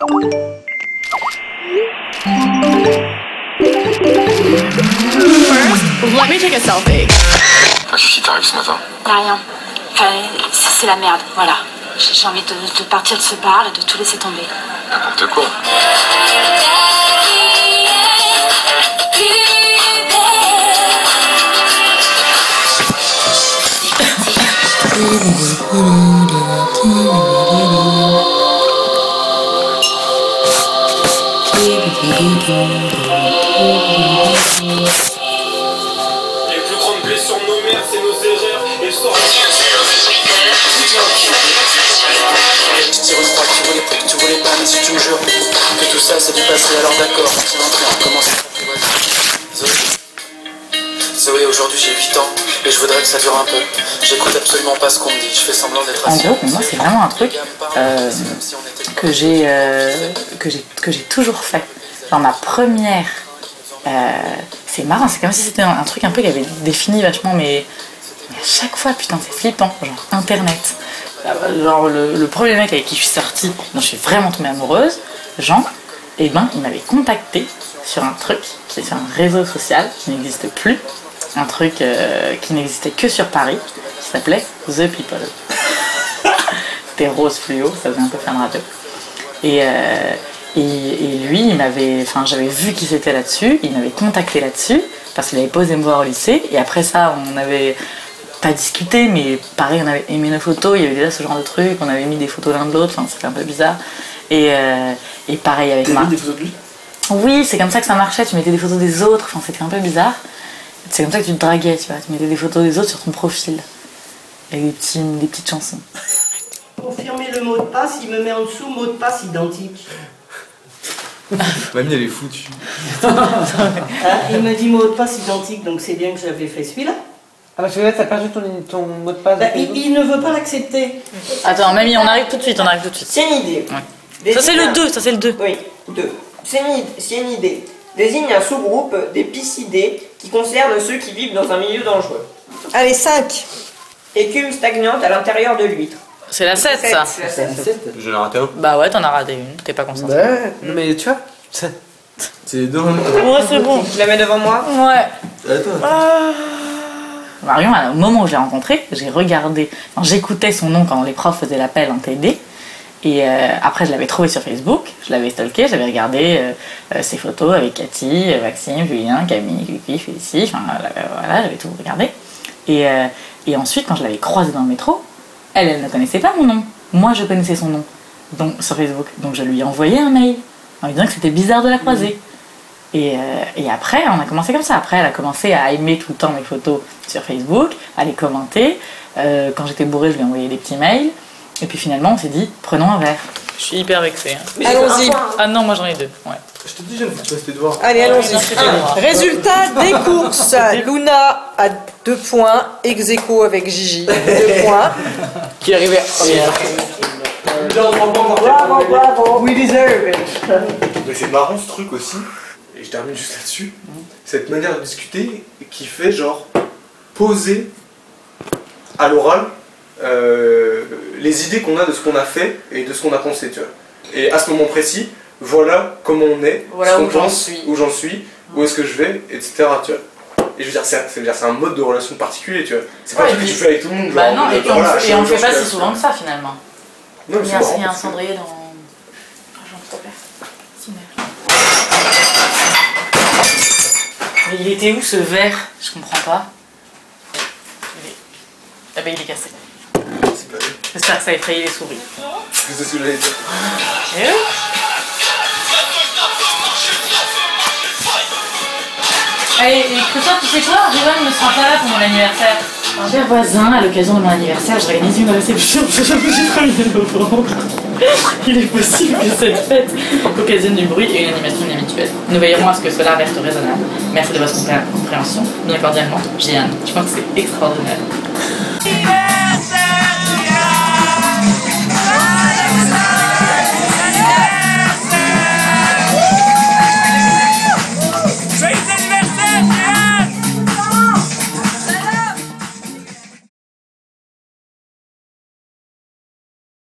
Let me take a selfie. Qu'est-ce qui t'arrive ce matin Y'a rien. Enfin, c'est la merde, voilà. J'ai j'ai envie de, de partir de ce bar et de tout laisser tomber. N'importe quoi. Les plus grandes blessures de nos mères, c'est nos erreurs. Et sort. Je tire une croix, tu voulais pas, tu voulais pas, mais si tu me jures que tout ça c'est du passé, alors d'accord, c'est l'entrée, on commence. Zoé. Zoé, aujourd'hui j'ai 8 ans et je voudrais que ça dure un peu. J'écoute absolument pas ce qu'on me dit, je fais semblant d'être En gros, pour moi, c'est vraiment un truc euh, que j'ai euh, que j'ai que j'ai toujours fait. Dans ma première, euh, c'est marrant, c'est comme si c'était un, un truc un peu qui avait défini vachement, mais, mais à chaque fois, putain, c'est flippant, genre Internet. Euh, Genre le, le premier mec avec qui je suis sortie, dont je suis vraiment tombée amoureuse, Jean, et ben il m'avait contacté sur un truc qui est sur un réseau social qui n'existe plus, un truc euh, qui n'existait que sur Paris, qui s'appelait The People. C'était rose fluo, ça faisait un peu fan radio. Euh, et lui, il m'avait, enfin, j'avais vu qu'il était là-dessus, il m'avait contacté là-dessus parce qu'il avait posé me voir au lycée. Et après ça, on avait pas discuté, mais pareil, on avait aimé nos photos, il y avait déjà ce genre de truc, on avait mis des photos l'un de l'autre, enfin, c'était un peu bizarre. Et, euh, et pareil avec Marc. des photos de lui? Oui, c'est comme ça que ça marchait, tu mettais des photos des autres, enfin, c'était un peu bizarre. C'est comme ça que tu te draguais, tu vois, tu mettais des photos des autres sur ton profil. Avec des, petits, des petites chansons. Confirmer le mot de passe, il me met en dessous mot de passe identique. Mamie, elle est foutue. Hein, il me dit mot de passe identique, donc c'est bien que j'avais fait celui-là. Ah parce que là, t'as perdu ton, ton mot de passe. Bah, il, il ne veut pas l'accepter. Attends, mamie, on arrive tout de suite, on arrive tout de suite. C'est une idée. Ça, c'est le 2, ça, c'est le 2. Oui, 2. C'est une, c'est une idée. Désigne un sous-groupe des piscidés qui concerne ceux qui vivent dans un milieu dangereux. Allez, 5. Écume stagnante à l'intérieur de l'huître. C'est la 7, ça. C'est la sept. J'en ai raté un. Bah ouais, t'en as raté une, t'es pas concentré. Ouais, mais tu vois. C'est les deux en même temps. Ouais, c'est bon. Je la mets devant moi. Ouais. Attends. Marion, au moment où je l'ai rencontré, j'ai regardé, enfin, j'écoutais son nom quand les profs faisaient l'appel en TD. Et euh, après, je l'avais trouvé sur Facebook, je l'avais stalké, j'avais regardé euh, euh, ses photos avec Cathy, Maxime, Julien, Camille, Kiki, Félicie, enfin euh, voilà, j'avais tout regardé. Et, euh, et ensuite, quand je l'avais croisée dans le métro, elle, elle ne connaissait pas mon nom. Moi, je connaissais son nom donc, sur Facebook. Donc, je lui ai envoyé un mail en lui disant que c'était bizarre de la croiser. Et, euh, et après, on a commencé comme ça. Après, elle a commencé à aimer tout le temps mes photos sur Facebook, à les commenter. Euh, quand j'étais bourrée, je lui ai envoyé des petits mails. Et puis finalement, on s'est dit, prenons un verre. Je suis hyper vexée. hein. Allons-y. Ah non, moi j'en ai deux. Ouais. Je te dis, j'aime pas tes devoirs. Allez, allons-y. non, c'est pas grave. Résultat des courses. Luna a 2 points, ex aequo avec Gigi, 2 points. Qui est arrivé Bravo, bravo. We deserve it. Mais c'est marrant ce truc aussi, et je termine juste là-dessus, cette manière de discuter qui fait genre poser à l'oral euh, les idées qu'on a de ce qu'on a fait et de ce qu'on a pensé, tu vois. Et à ce moment précis, voilà comment on est, Voilà ce qu'on pense, suis. où j'en suis, où est-ce que je vais, etc. Tu vois. Et je veux dire, c'est un mode de relation particulier, tu vois. C'est pas un truc que tu fais avec tout le monde. Bah non, et on, le fait pas si souvent que ça finalement. Non, Il y a, un cendrier dans. Mais il était où ce verre? Je comprends pas. Il est... Ah bah il est cassé. J'espère que ça a effrayé les souris. C'est ce que j'allais dire. Et et Christophe, tu sais quoi Rivan ne sera pas là pour mon anniversaire. Un cher voisin, à l'occasion de mon anniversaire, j'organise une réception pour le 1er novembre. Il est possible que cette fête occasionne du bruit et une animation inhabituelle. Nous veillerons à ce que cela reste raisonnable. Merci de votre compré- compréhension. Bien cordialement, Jeanne. Je pense que c'est extraordinaire.